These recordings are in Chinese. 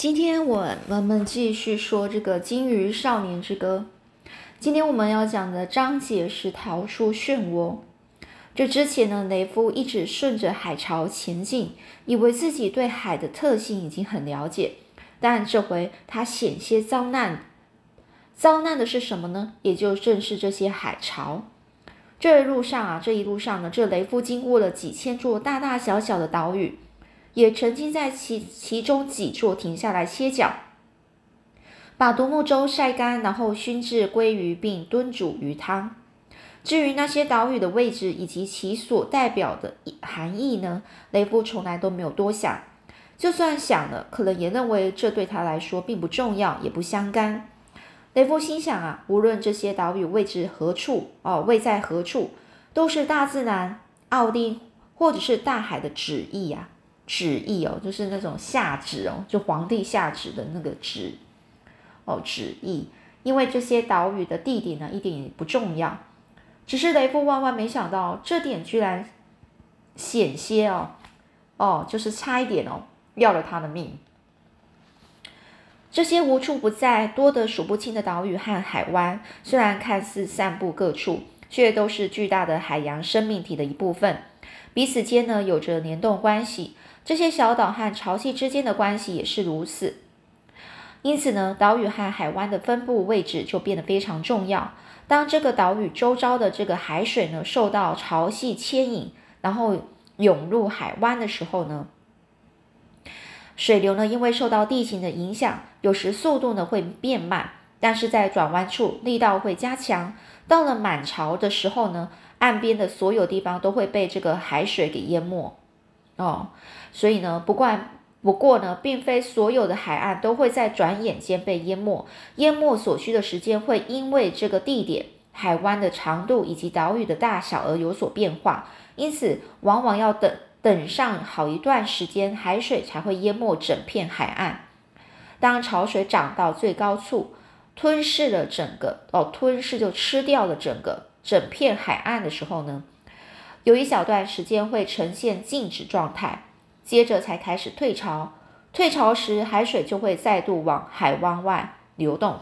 今天我我们继续说这个《金鱼少年之歌》。今天我们要讲的章节是逃出漩涡。这之前呢，雷夫一直顺着海潮前进，以为自己对海的特性已经很了解。但这回他险些遭难，遭难的是什么呢？也就正是这些海潮。这一路上啊，这一路上呢，这雷夫经过了几千座大大小小的岛屿。也曾经在其其中几座停下来歇脚，把独木舟晒干，然后熏制鲑鱼，并炖煮鱼汤。至于那些岛屿的位置以及其所代表的含义呢？雷夫从来都没有多想，就算想了，可能也认为这对他来说并不重要，也不相干。雷夫心想啊，无论这些岛屿位置何处，哦，位在何处，都是大自然、奥丁或者是大海的旨意呀。旨意哦，就是那种下旨哦，就皇帝下旨的那个旨哦，旨意。因为这些岛屿的地点呢，一点也不重要，只是雷夫万万没想到，这点居然险些哦哦，就是差一点哦，要了他的命。这些无处不在、多得数不清的岛屿和海湾，虽然看似散布各处，却都是巨大的海洋生命体的一部分，彼此间呢有着联动关系。这些小岛和潮汐之间的关系也是如此，因此呢，岛屿和海湾的分布位置就变得非常重要。当这个岛屿周遭的这个海水呢受到潮汐牵引，然后涌入海湾的时候呢，水流呢因为受到地形的影响，有时速度呢会变慢，但是在转弯处力道会加强。到了满潮的时候呢，岸边的所有地方都会被这个海水给淹没。哦，所以呢，不过不过呢，并非所有的海岸都会在转眼间被淹没，淹没所需的时间会因为这个地点、海湾的长度以及岛屿的大小而有所变化，因此往往要等等上好一段时间，海水才会淹没整片海岸。当潮水涨到最高处，吞噬了整个哦，吞噬就吃掉了整个整片海岸的时候呢？有一小段时间会呈现静止状态，接着才开始退潮。退潮时，海水就会再度往海湾外流动。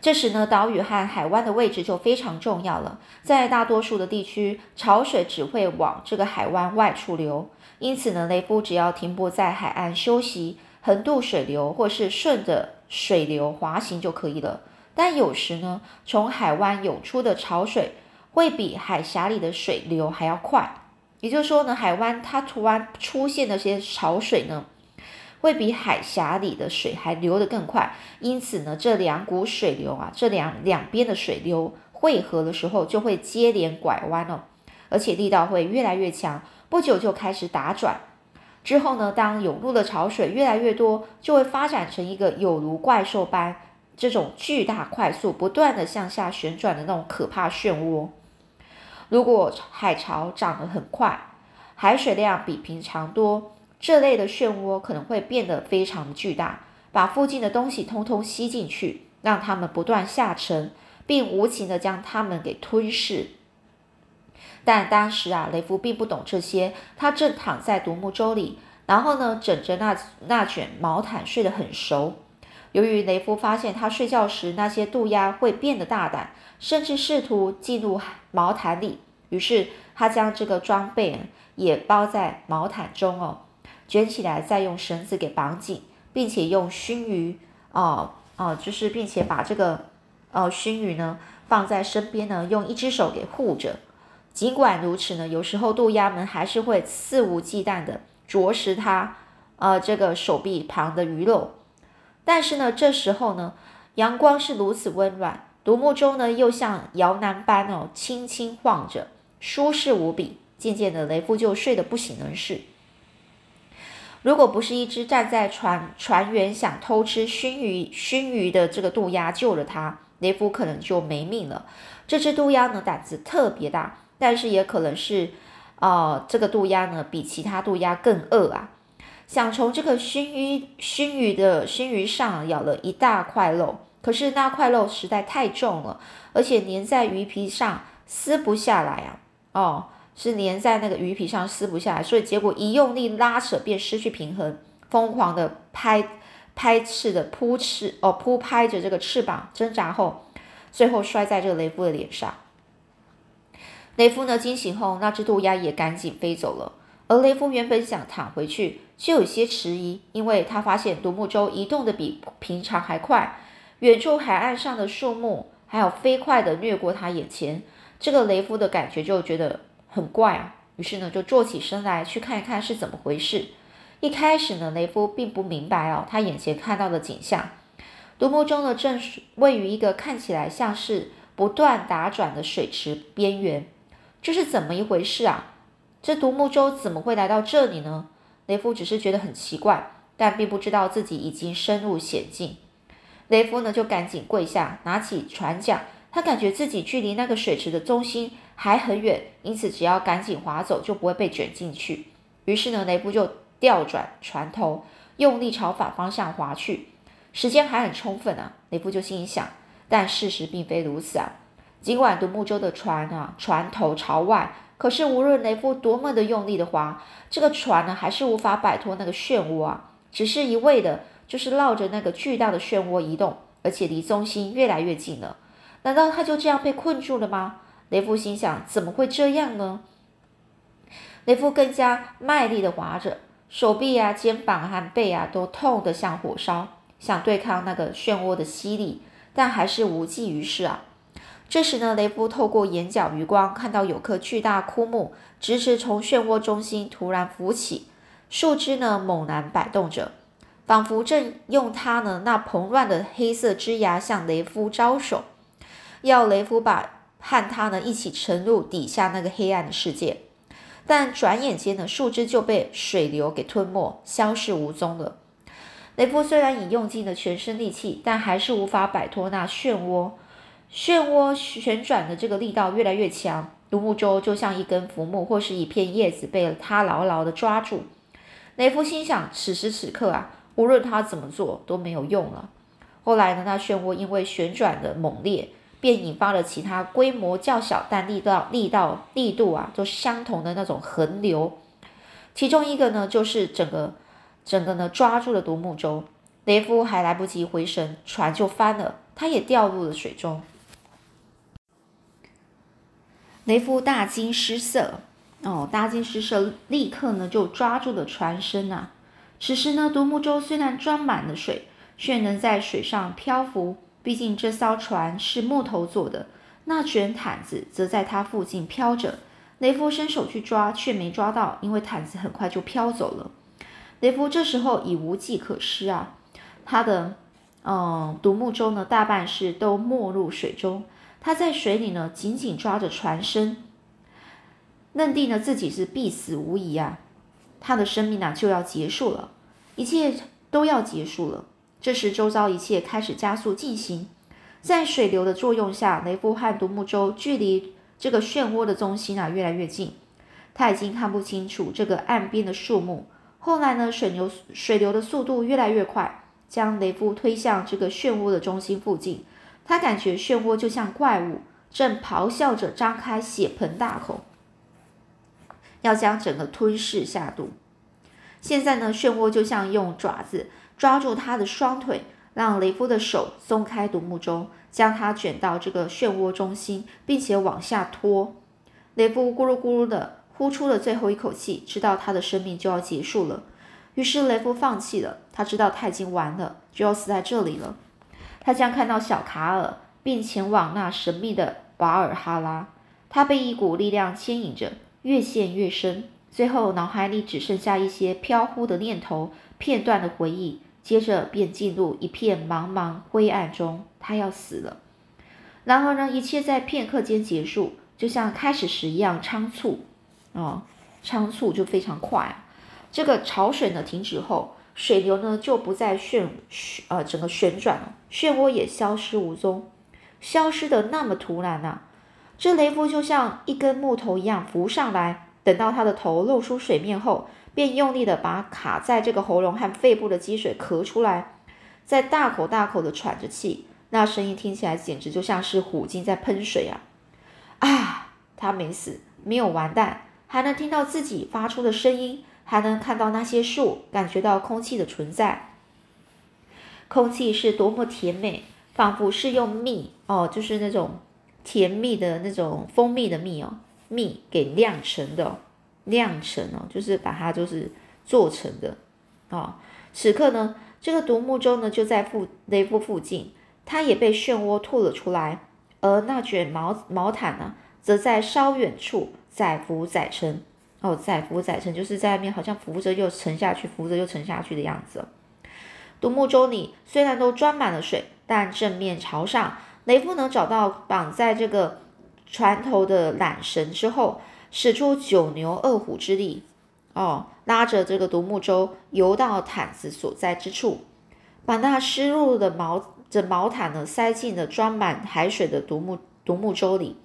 这时呢，岛屿和海湾的位置就非常重要了。在大多数的地区，潮水只会往这个海湾外处流，因此呢，雷夫只要停泊在海岸休息，横渡水流，或是顺着水流滑行就可以了。但有时呢，从海湾涌出的潮水。会比海峡里的水流还要快，也就是说呢，海湾它突然出现的些潮水呢，会比海峡里的水还流得更快。因此呢，这两股水流啊，这两两边的水流汇合的时候，就会接连拐弯哦，而且力道会越来越强，不久就开始打转。之后呢，当涌入的潮水越来越多，就会发展成一个有如怪兽般这种巨大、快速、不断的向下旋转的那种可怕漩涡。如果海潮涨得很快，海水量比平常多，这类的漩涡可能会变得非常巨大，把附近的东西通通吸进去，让它们不断下沉，并无情地将它们给吞噬。但当时啊，雷夫并不懂这些，他正躺在独木舟里，然后呢，枕着那那卷毛毯睡得很熟。由于雷夫发现他睡觉时那些渡鸦会变得大胆，甚至试图进入毛毯里，于是他将这个装备也包在毛毯中哦，卷起来，再用绳子给绑紧，并且用熏鱼哦哦，就是并且把这个呃熏鱼呢放在身边呢，用一只手给护着。尽管如此呢，有时候渡鸦们还是会肆无忌惮的啄食他呃这个手臂旁的鱼肉。但是呢，这时候呢，阳光是如此温暖，独木舟呢又像摇篮般哦，轻轻晃着，舒适无比。渐渐的，雷夫就睡得不省人事。如果不是一只站在船船员想偷吃熏鱼熏鱼的这个渡鸦救了他，雷夫可能就没命了。这只渡鸦呢，胆子特别大，但是也可能是，呃，这个渡鸦呢比其他渡鸦更饿啊。想从这个熏鱼熏鱼的熏鱼上咬了一大块肉，可是那块肉实在太重了，而且粘在鱼皮上撕不下来啊！哦，是粘在那个鱼皮上撕不下来，所以结果一用力拉扯便失去平衡，疯狂的拍拍翅的扑翅哦扑拍着这个翅膀挣扎后，最后摔在这个雷夫的脸上。雷夫呢惊醒后，那只渡鸦也赶紧飞走了。而雷夫原本想躺回去，却有些迟疑，因为他发现独木舟移动的比平常还快，远处海岸上的树木还有飞快的掠过他眼前。这个雷夫的感觉就觉得很怪啊，于是呢就坐起身来去看一看是怎么回事。一开始呢，雷夫并不明白哦，他眼前看到的景象，独木舟呢正位于一个看起来像是不断打转的水池边缘，这是怎么一回事啊？这独木舟怎么会来到这里呢？雷夫只是觉得很奇怪，但并不知道自己已经深入险境。雷夫呢，就赶紧跪下，拿起船桨。他感觉自己距离那个水池的中心还很远，因此只要赶紧划走，就不会被卷进去。于是呢，雷夫就调转船头，用力朝反方向划去。时间还很充分啊，雷夫就心想。但事实并非如此啊。尽管独木舟的船啊，船头朝外。可是，无论雷夫多么的用力的划，这个船呢，还是无法摆脱那个漩涡啊！只是一味的，就是绕着那个巨大的漩涡移动，而且离中心越来越近了。难道他就这样被困住了吗？雷夫心想：怎么会这样呢？雷夫更加卖力的划着，手臂啊、肩膀和背啊都痛得像火烧，想对抗那个漩涡的吸力，但还是无济于事啊！这时呢，雷夫透过眼角余光看到有棵巨大枯木直直从漩涡中心突然浮起，树枝呢猛然摆动着，仿佛正用它呢那蓬乱的黑色枝芽向雷夫招手，要雷夫把和他呢一起沉入底下那个黑暗的世界。但转眼间呢，树枝就被水流给吞没，消失无踪了。雷夫虽然已用尽了全身力气，但还是无法摆脱那漩涡。漩涡旋转的这个力道越来越强，独木舟就像一根浮木或是一片叶子被他牢牢的抓住。雷夫心想：此时此刻啊，无论他怎么做都没有用了。后来呢，那漩涡因为旋转的猛烈，便引发了其他规模较小但力道力道力度啊都相同的那种横流。其中一个呢，就是整个整个呢抓住了独木舟。雷夫还来不及回神，船就翻了，他也掉入了水中。雷夫大惊失色，哦，大惊失色，立刻呢就抓住了船身啊。此时呢，独木舟虽然装满了水，却能在水上漂浮，毕竟这艘船是木头做的。那卷毯子则在它附近飘着。雷夫伸手去抓，却没抓到，因为毯子很快就飘走了。雷夫这时候已无计可施啊，他的嗯独木舟呢，大半是都没入水中。他在水里呢，紧紧抓着船身，认定呢自己是必死无疑啊！他的生命呢就要结束了，一切都要结束了。这时，周遭一切开始加速进行，在水流的作用下，雷夫和独木舟距离这个漩涡的中心啊越来越近。他已经看不清楚这个岸边的树木。后来呢，水流水流的速度越来越快，将雷夫推向这个漩涡的中心附近。他感觉漩涡就像怪物，正咆哮着张开血盆大口，要将整个吞噬下肚。现在呢，漩涡就像用爪子抓住他的双腿，让雷夫的手松开独木舟，将他卷到这个漩涡中心，并且往下拖。雷夫咕噜咕噜的呼出了最后一口气，知道他的生命就要结束了。于是雷夫放弃了，他知道他已经完了，就要死在这里了。他将看到小卡尔，并前往那神秘的瓦尔哈拉。他被一股力量牵引着，越陷越深。最后，脑海里只剩下一些飘忽的念头、片段的回忆。接着，便进入一片茫茫灰暗中。他要死了。然而呢，一切在片刻间结束，就像开始时一样仓促。哦，仓促就非常快。这个潮水呢停止后。水流呢就不再旋旋呃整个旋转了，漩涡也消失无踪，消失的那么突然呐！这雷夫就像一根木头一样浮上来，等到他的头露出水面后，便用力的把卡在这个喉咙和肺部的积水咳出来，在大口大口的喘着气，那声音听起来简直就像是虎鲸在喷水啊！啊，他没死，没有完蛋，还能听到自己发出的声音。还能看到那些树，感觉到空气的存在。空气是多么甜美，仿佛是用蜜哦，就是那种甜蜜的那种蜂蜜的蜜哦，蜜给酿成的，酿成哦，就是把它就是做成的哦。此刻呢，这个独木舟呢就在附雷夫附近，它也被漩涡吐了出来，而那卷毛毛毯呢，则在稍远处载浮载沉。哦，载浮载沉，就是在外面好像浮着又沉下去，浮着又沉下去的样子。独木舟里虽然都装满了水，但正面朝上。雷夫能找到绑在这个船头的缆绳之后，使出九牛二虎之力，哦，拉着这个独木舟游到毯子所在之处，把那湿漉漉的毛这毛毯呢塞进了装满海水的独木独木舟里，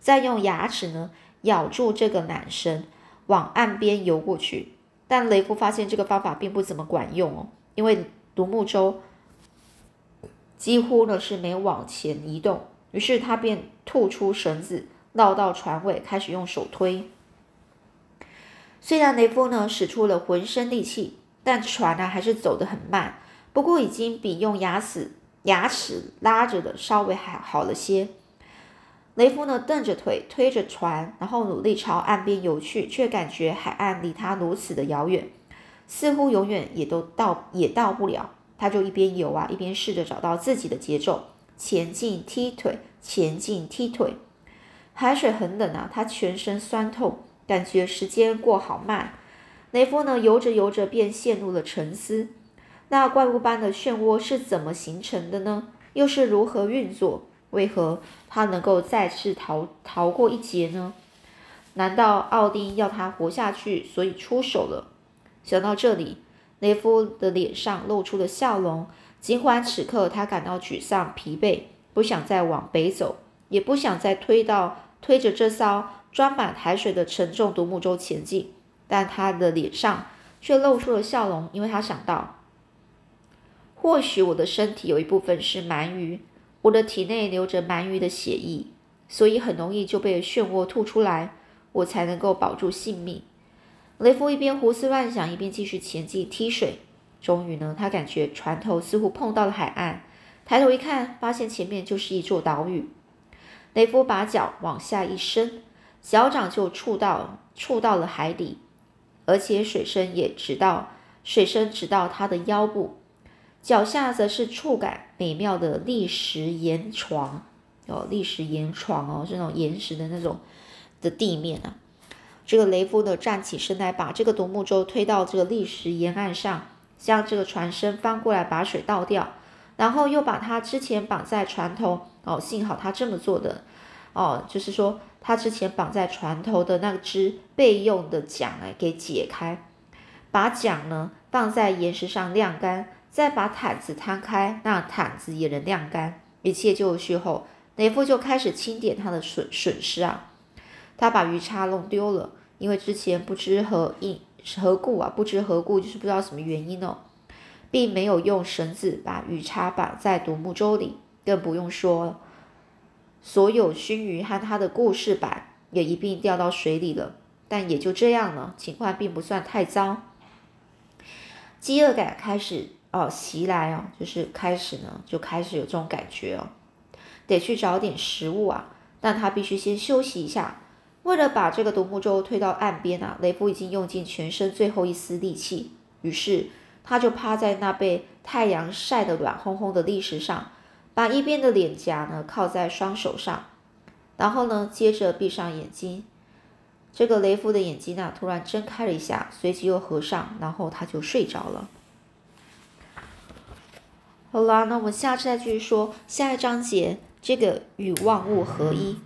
再用牙齿呢咬住这个缆绳。往岸边游过去，但雷夫发现这个方法并不怎么管用哦，因为独木舟几乎呢是没往前移动。于是他便吐出绳子，绕到船尾，开始用手推。虽然雷夫呢使出了浑身力气，但船呢还是走得很慢。不过已经比用牙齿牙齿拉着的稍微还好了些。雷夫呢，蹬着腿推着船，然后努力朝岸边游去，却感觉海岸离他如此的遥远，似乎永远也都到也到不了。他就一边游啊，一边试着找到自己的节奏，前进踢腿，前进踢腿。海水很冷啊，他全身酸痛，感觉时间过好慢。雷夫呢，游着游着便陷入了沉思。那怪物般的漩涡是怎么形成的呢？又是如何运作？为何他能够再次逃逃过一劫呢？难道奥丁要他活下去，所以出手了？想到这里，雷夫的脸上露出了笑容。尽管此刻他感到沮丧、疲惫，不想再往北走，也不想再推到推着这艘装满海水的沉重独木舟前进，但他的脸上却露出了笑容，因为他想到，或许我的身体有一部分是鳗鱼。我的体内流着鳗鱼的血液，所以很容易就被漩涡吐出来，我才能够保住性命。雷夫一边胡思乱想，一边继续前进踢水。终于呢，他感觉船头似乎碰到了海岸，抬头一看，发现前面就是一座岛屿。雷夫把脚往下一伸，脚掌就触到触到了海底，而且水深也直到水深直到他的腰部。脚下则是触感美妙的砾石岩床，哦，砾石岩床哦，是那种岩石的那种的地面啊。这个雷夫呢，站起身来，把这个独木舟推到这个砾石沿岸上，将这个船身翻过来，把水倒掉，然后又把他之前绑在船头，哦，幸好他这么做的，哦，就是说他之前绑在船头的那只备用的桨哎，给解开，把桨呢放在岩石上晾干。再把毯子摊开，那毯子也能晾干。一切就绪后，雷夫就开始清点他的损损失啊。他把鱼叉弄丢了，因为之前不知何因何故啊，不知何故就是不知道什么原因哦，并没有用绳子把鱼叉绑在独木舟里，更不用说所有熏鱼和他的故事板也一并掉到水里了。但也就这样了，情况并不算太糟。饥饿感开始。哦，袭来哦，就是开始呢，就开始有这种感觉哦，得去找点食物啊。但他必须先休息一下。为了把这个独木舟推到岸边啊，雷夫已经用尽全身最后一丝力气。于是他就趴在那被太阳晒得软烘烘的砾石上，把一边的脸颊呢靠在双手上，然后呢，接着闭上眼睛。这个雷夫的眼睛呢突然睁开了一下，随即又合上，然后他就睡着了。好啦，那我们下次再继续说下一章节，这个与万物合一。